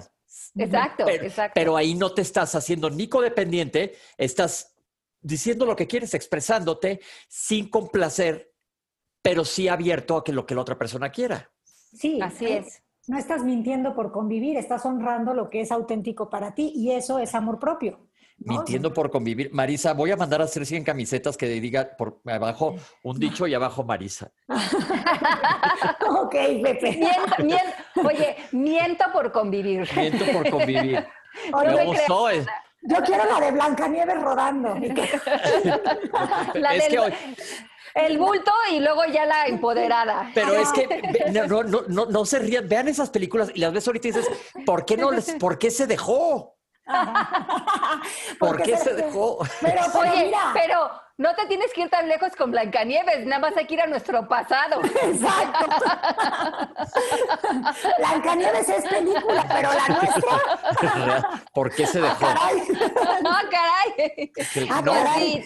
[SPEAKER 4] Exacto,
[SPEAKER 2] pero,
[SPEAKER 4] exacto.
[SPEAKER 2] Pero ahí no te estás haciendo ni codependiente, estás diciendo lo que quieres, expresándote sin complacer, pero sí abierto a que lo que la otra persona quiera.
[SPEAKER 3] Sí, así es. No estás mintiendo por convivir, estás honrando lo que es auténtico para ti y eso es amor propio.
[SPEAKER 2] Mintiendo por convivir. Marisa, voy a mandar a hacer 100 camisetas que diga por abajo un dicho y abajo Marisa. (laughs)
[SPEAKER 3] ok, Pepe.
[SPEAKER 4] oye, miento por convivir.
[SPEAKER 2] Miento por convivir. (laughs) Me gustó.
[SPEAKER 3] Yo quiero la de Blancanieves rodando. (laughs)
[SPEAKER 4] la es que hoy... El bulto y luego ya la empoderada.
[SPEAKER 2] Pero es que no, no, no, no, se rían, vean esas películas y las ves ahorita y dices, ¿por qué no les, por qué se dejó? (laughs) ¿Por qué se dejó?
[SPEAKER 4] Pero, Oye, pero no te tienes que ir tan lejos con Blancanieves, nada más hay que ir a nuestro pasado. (laughs)
[SPEAKER 3] Exacto. (laughs) Blancanieves es película, pero la nuestra.
[SPEAKER 2] ¿Por qué se dejó?
[SPEAKER 4] No, caray.
[SPEAKER 3] Ah,
[SPEAKER 2] no,
[SPEAKER 3] caray.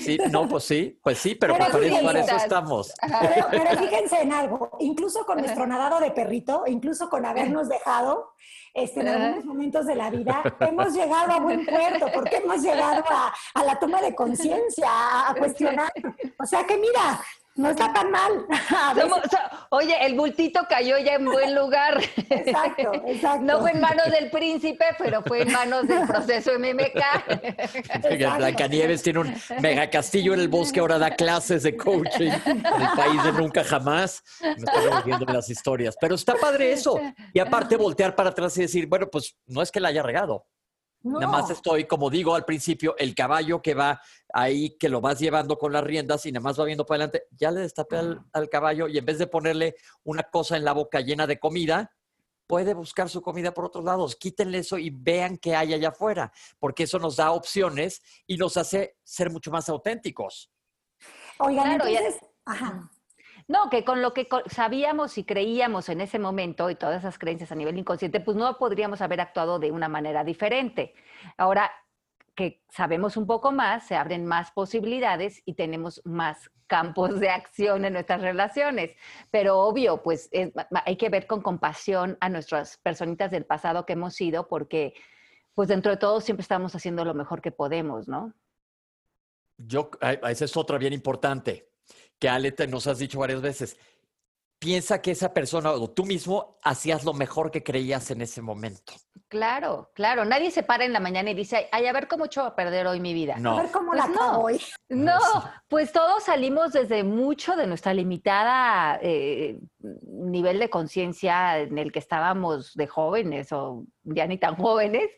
[SPEAKER 2] Sí, no, pues sí, pues sí, pero,
[SPEAKER 3] Pero
[SPEAKER 2] para, eso,
[SPEAKER 3] fíjense.
[SPEAKER 2] para eso estamos.
[SPEAKER 3] Pero, pero fíjense en algo, incluso con nuestro nadado de perrito, incluso con habernos dejado, este, en algunos momentos de la vida, (laughs) hemos llegado a buen puerto, porque hemos llegado a, a la toma de conciencia, a, a cuestionar. O sea que mira, no está tan mal. (laughs)
[SPEAKER 4] Somos- so- oye, el bultito cayó ya en buen lugar. (laughs)
[SPEAKER 3] Exacto, exacto.
[SPEAKER 4] No fue en manos del príncipe, pero fue en manos del proceso MMK.
[SPEAKER 3] Exacto.
[SPEAKER 2] Blancanieves tiene un mega castillo en el bosque, ahora da clases de coaching en el país de nunca jamás. Me estoy volviendo las historias. Pero está padre eso. Y aparte voltear para atrás y decir, bueno, pues no es que la haya regado.
[SPEAKER 3] No.
[SPEAKER 2] Nada más estoy, como digo al principio, el caballo que va ahí, que lo vas llevando con las riendas y nada más va viendo para adelante, ya le destapé al, al caballo y en vez de ponerle una cosa en la boca llena de comida, puede buscar su comida por otros lados. Quítenle eso y vean qué hay allá afuera, porque eso nos da opciones y nos hace ser mucho más auténticos.
[SPEAKER 3] Oigan,
[SPEAKER 4] Claro,
[SPEAKER 3] entonces, ajá.
[SPEAKER 4] No, que con lo que sabíamos y creíamos en ese momento y todas esas creencias a nivel inconsciente, pues no podríamos haber actuado de una manera diferente. Ahora que sabemos un poco más, se abren más posibilidades y tenemos más campos de acción en nuestras relaciones. Pero obvio, pues es- hay que ver con compasión a nuestras personitas del pasado que hemos sido, porque pues dentro de todo siempre estamos haciendo lo mejor que podemos, ¿no?
[SPEAKER 2] Yo, esa es otra bien importante, que Ale te- nos has dicho varias veces. Piensa que esa persona o tú mismo hacías lo mejor que creías en ese momento.
[SPEAKER 4] Claro, claro. Nadie se para en la mañana y dice, ay, a ver cómo echo a perder hoy mi vida.
[SPEAKER 3] A
[SPEAKER 2] No.
[SPEAKER 3] ver cómo
[SPEAKER 4] Pues
[SPEAKER 3] la
[SPEAKER 4] no.
[SPEAKER 3] hoy.
[SPEAKER 4] No,
[SPEAKER 2] Sí.
[SPEAKER 4] pues todos salimos desde mucho de nuestra limitada eh, nivel de conciencia en el que estábamos de jóvenes o ya ni tan jóvenes,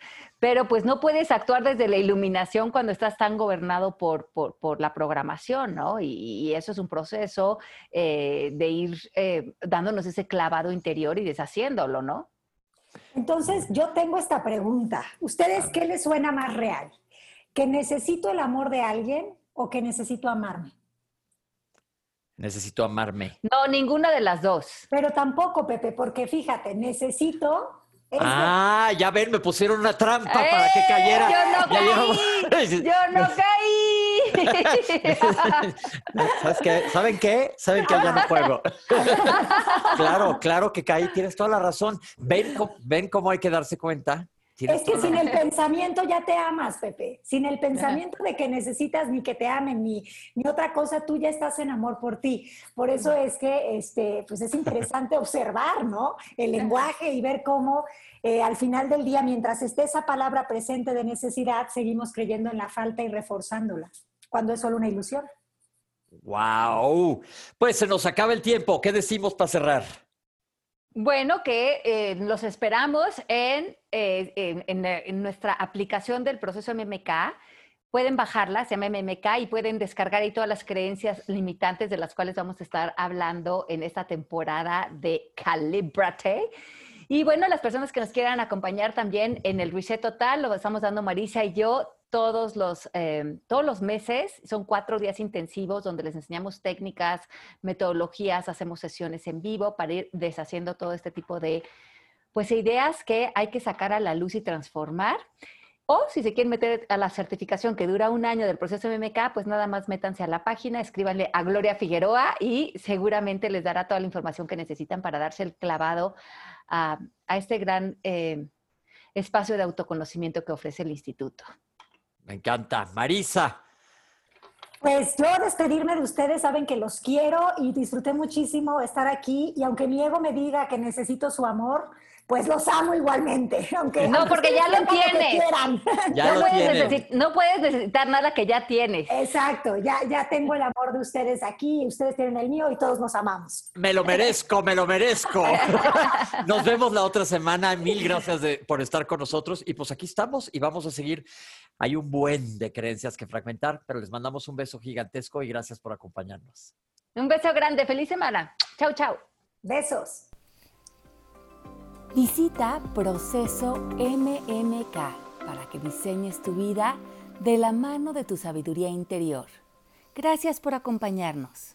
[SPEAKER 4] pero pues no puedes actuar desde la iluminación cuando estás tan gobernado por, por, por la programación, ¿no? Y, y eso es un proceso eh, de ir eh, dándonos ese clavado interior y deshaciéndolo, ¿no?
[SPEAKER 3] Entonces, yo tengo esta pregunta. ¿Ustedes qué les suena más real? ¿Que necesito el amor de alguien o que necesito amarme?
[SPEAKER 2] Necesito amarme.
[SPEAKER 4] No, ninguna de las dos.
[SPEAKER 3] Pero tampoco, Pepe, porque fíjate, necesito...
[SPEAKER 2] Ah, ya ven, me pusieron una trampa para que
[SPEAKER 4] ¡Eh!
[SPEAKER 2] cayera.
[SPEAKER 4] Yo no caí. (laughs) Yo no caí. (laughs)
[SPEAKER 2] ¿Sabes qué? ¿Saben qué? ¿Saben que ya no juego? (laughs) claro, claro que caí, tienes toda la razón. ¿Ven, ven cómo hay que darse cuenta? Tienes
[SPEAKER 3] Es que sin el pensamiento ya te amas, Pepe. Sin el pensamiento de que necesitas ni que te amen ni, ni otra cosa, tú ya estás en amor por ti. Por eso es que este, pues es interesante observar, ¿no? El lenguaje y ver cómo eh, al final del día, mientras esté esa palabra presente de necesidad, seguimos creyendo en la falta y reforzándola, cuando es solo una ilusión.
[SPEAKER 2] ¡Wow! Pues se nos acaba el tiempo. ¿Qué decimos para cerrar?
[SPEAKER 4] Bueno, que eh, los esperamos eh, en, en, nuestra aplicación del proceso MMK. Pueden bajarla, se llama MMK, y pueden descargar ahí todas las creencias limitantes de las cuales vamos a estar hablando en esta temporada de Calibrate. Y bueno, las personas que nos quieran acompañar también en el Reset Total, lo estamos dando Marisa y yo todos los, eh, todos los meses. Son cuatro días intensivos donde les enseñamos técnicas, metodologías, hacemos sesiones en vivo para ir deshaciendo todo este tipo de pues, ideas que hay que sacar a la luz y transformar. O si se quieren meter a la certificación que dura un año del proceso MMK, pues nada más métanse a la página, escríbanle a Gloria Figueroa y seguramente les dará toda la información que necesitan para darse el clavado a, este gran eh, espacio de autoconocimiento que ofrece el instituto.
[SPEAKER 2] Me encanta. Marisa.
[SPEAKER 3] Pues yo despedirme de ustedes, saben que los quiero y disfruté muchísimo estar aquí y aunque mi ego me diga que necesito su amor, pues los amo igualmente. (laughs) Aunque,
[SPEAKER 4] no, porque ya lo tienes. (laughs) Ya no, puedes no puedes necesitar nada que ya tienes.
[SPEAKER 3] Exacto, ya, ya tengo el amor de ustedes aquí, ustedes tienen el mío y todos nos amamos.
[SPEAKER 2] Me lo merezco, me lo merezco. (laughs) Nos vemos la otra semana. Mil gracias por estar con nosotros. Y pues aquí estamos y vamos a seguir. Hay un buen de creencias que fragmentar, pero les mandamos un beso gigantesco y gracias por acompañarnos.
[SPEAKER 4] Un beso grande. Feliz semana. Chau, chau.
[SPEAKER 3] Besos.
[SPEAKER 1] Visita Proceso MMK para que diseñes tu vida de la mano de tu sabiduría interior. Gracias por acompañarnos.